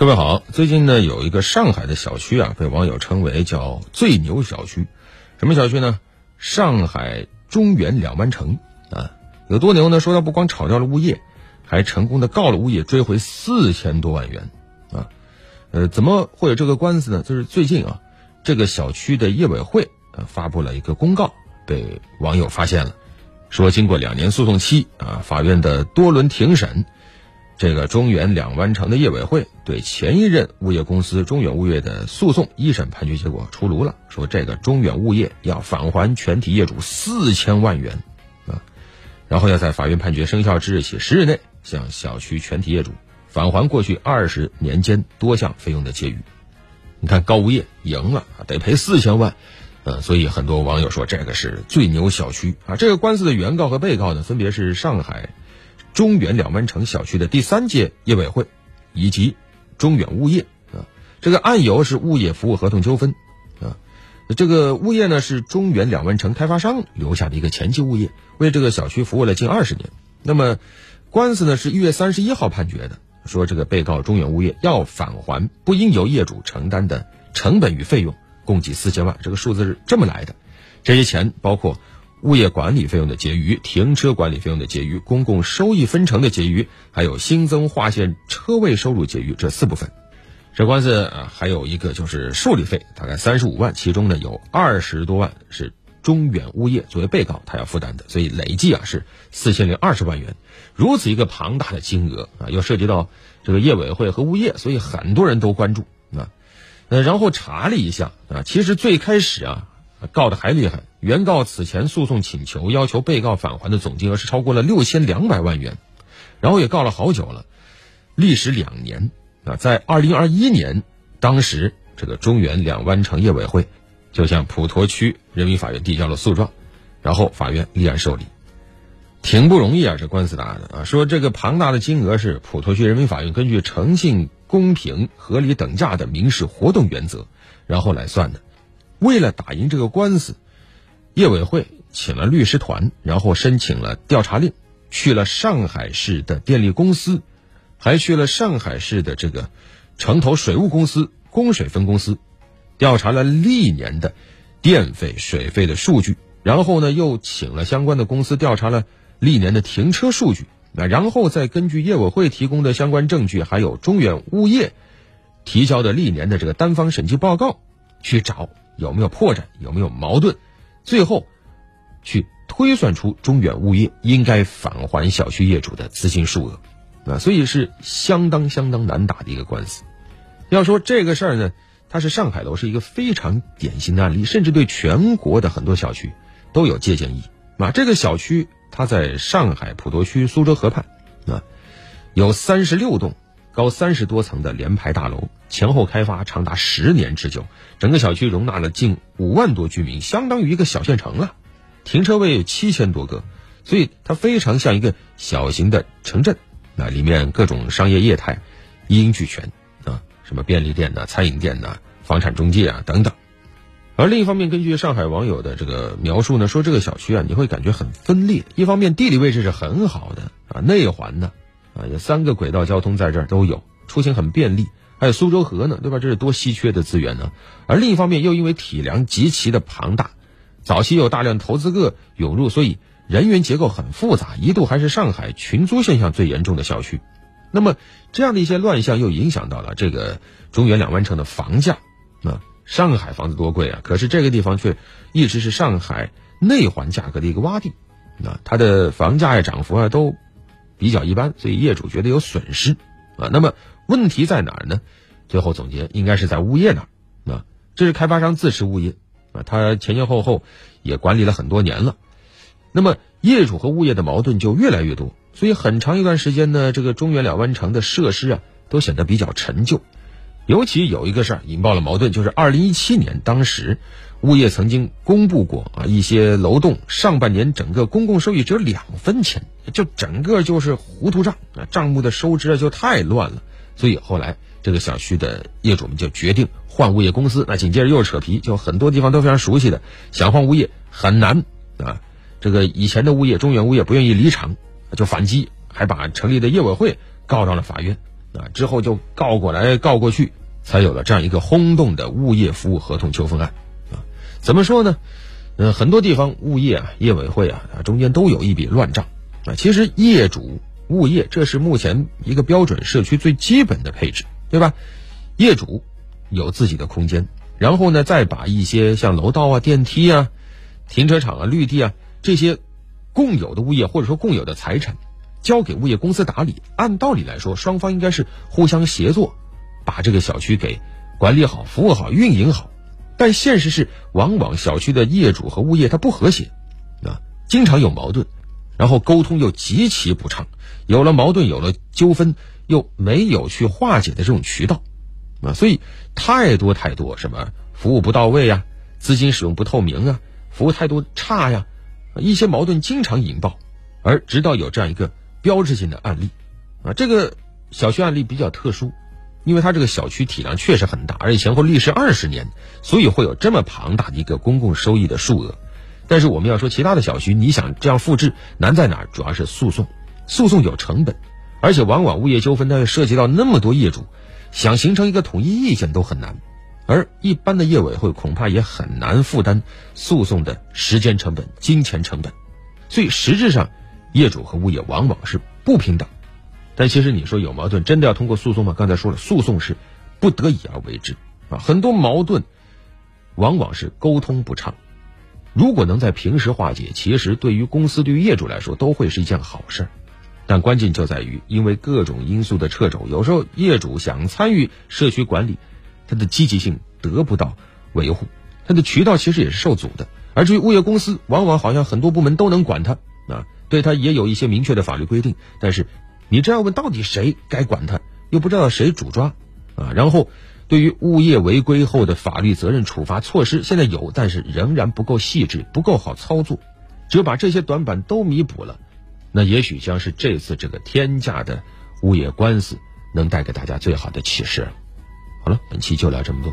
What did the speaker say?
各位好，最近呢有一个上海的小区啊，被网友称为叫“最牛小区”。什么小区呢？上海中原两湾城啊，有多牛呢？说他不光炒掉了物业，还成功的告了物业追回四千多万元啊。呃，怎么会有这个官司呢？就是最近啊，这个小区的业委会啊发布了一个公告，被网友发现了，说经过两年诉讼期啊，法院的多轮庭审。这个中原两湾城的业委会对前一任物业公司中远物业的诉讼一审判决结果出炉了，说这个中远物业要返还全体业主四千万元，啊，然后要在法院判决生效之日起十日内向小区全体业主返还过去二十年间多项费用的结余。你看高物业赢了，得赔四千万，嗯，所以很多网友说这个是最牛小区啊。这个官司的原告和被告呢，分别是上海。中原两湾城小区的第三届业委会，以及中远物业啊，这个案由是物业服务合同纠纷啊。这个物业呢是中原两湾城开发商留下的一个前期物业，为这个小区服务了近二十年。那么官司呢是一月三十一号判决的，说这个被告中远物业要返还不应由业主承担的成本与费用，共计四千万。这个数字是这么来的，这些钱包括。物业管理费用的结余、停车管理费用的结余、公共收益分成的结余，还有新增划线车位收入结余这四部分。这官司啊，还有一个就是受理费，大概三十五万，其中呢有二十多万是中远物业作为被告他要负担的，所以累计啊是四千零二十万元。如此一个庞大的金额啊，又涉及到这个业委会和物业，所以很多人都关注啊。呃，然后查了一下啊，其实最开始啊。告的还厉害，原告此前诉讼请求要求被告返还的总金额是超过了六千两百万元，然后也告了好久了，历时两年啊，在二零二一年，当时这个中原两湾城业委会就向普陀区人民法院递交了诉状，然后法院立案受理，挺不容易啊，这官司打的啊，说这个庞大的金额是普陀区人民法院根据诚信、公平、合理等价的民事活动原则，然后来算的。为了打赢这个官司，业委会请了律师团，然后申请了调查令，去了上海市的电力公司，还去了上海市的这个城投水务公司供水分公司，调查了历年的电费、水费的数据，然后呢，又请了相关的公司调查了历年的停车数据，那然后再根据业委会提供的相关证据，还有中远物业提交的历年的这个单方审计报告去找。有没有破绽？有没有矛盾？最后，去推算出中远物业应该返还小区业主的资金数额，啊，所以是相当相当难打的一个官司。要说这个事儿呢，它是上海楼是一个非常典型的案例，甚至对全国的很多小区都有借鉴意义。啊，这个小区它在上海普陀区苏州河畔，啊，有三十六栋。高三十多层的联排大楼，前后开发长达十年之久，整个小区容纳了近五万多居民，相当于一个小县城了。停车位有七千多个，所以它非常像一个小型的城镇。那里面各种商业业态一应俱全啊，什么便利店呐、餐饮店呐、房产中介啊等等。而另一方面，根据上海网友的这个描述呢，说这个小区啊，你会感觉很分裂。一方面地理位置是很好的啊，内环呢。啊，有三个轨道交通在这儿都有，出行很便利，还有苏州河呢，对吧？这是多稀缺的资源呢。而另一方面，又因为体量极其的庞大，早期有大量投资客涌入，所以人员结构很复杂，一度还是上海群租现象最严重的小区。那么这样的一些乱象，又影响到了这个中原两湾城的房价。啊，上海房子多贵啊，可是这个地方却一直是上海内环价格的一个洼地。啊，它的房价呀、涨幅啊都。比较一般，所以业主觉得有损失，啊，那么问题在哪儿呢？最后总结应该是在物业那儿，啊，这是开发商自持物业，啊，他前前后后也管理了很多年了，那么业主和物业的矛盾就越来越多，所以很长一段时间呢，这个中原两湾城的设施啊都显得比较陈旧，尤其有一个事儿引爆了矛盾，就是二零一七年当时。物业曾经公布过啊，一些楼栋上半年整个公共收益只有两分钱，就整个就是糊涂账啊，账目的收支啊就太乱了。所以后来这个小区的业主们就决定换物业公司。那紧接着又扯皮，就很多地方都非常熟悉的，想换物业很难啊。这个以前的物业中原物业不愿意离场，就反击，还把成立的业委会告到了法院。啊，之后就告过来告过去，才有了这样一个轰动的物业服务合同纠纷案啊。怎么说呢？嗯，很多地方物业啊、业委会啊啊中间都有一笔乱账啊。其实业主、物业这是目前一个标准社区最基本的配置，对吧？业主有自己的空间，然后呢，再把一些像楼道啊、电梯啊、停车场啊、绿地啊这些共有的物业或者说共有的财产。交给物业公司打理，按道理来说，双方应该是互相协作，把这个小区给管理好、服务好、运营好。但现实是，往往小区的业主和物业他不和谐，啊，经常有矛盾，然后沟通又极其不畅，有了矛盾，有了纠纷，又没有去化解的这种渠道，啊，所以太多太多什么服务不到位啊，资金使用不透明啊，服务态度差呀，一些矛盾经常引爆，而直到有这样一个。标志性的案例，啊，这个小区案例比较特殊，因为它这个小区体量确实很大，而且前后历时二十年，所以会有这么庞大的一个公共收益的数额。但是我们要说其他的小区，你想这样复制难在哪儿？主要是诉讼，诉讼有成本，而且往往物业纠纷它会涉及到那么多业主，想形成一个统一意见都很难，而一般的业委会恐怕也很难负担诉讼的时间成本、金钱成本，所以实质上。业主和物业往往是不平等，但其实你说有矛盾，真的要通过诉讼吗？刚才说了，诉讼是不得已而为之啊。很多矛盾往往是沟通不畅，如果能在平时化解，其实对于公司、对于业主来说都会是一件好事儿。但关键就在于，因为各种因素的掣肘，有时候业主想参与社区管理，他的积极性得不到维护，他的渠道其实也是受阻的。而至于物业公司，往往好像很多部门都能管他啊。对他也有一些明确的法律规定，但是你这样问，到底谁该管他，又不知道谁主抓，啊，然后对于物业违规后的法律责任处罚措施，现在有，但是仍然不够细致，不够好操作。只有把这些短板都弥补了，那也许将是这次这个天价的物业官司能带给大家最好的启示。好了，本期就聊这么多。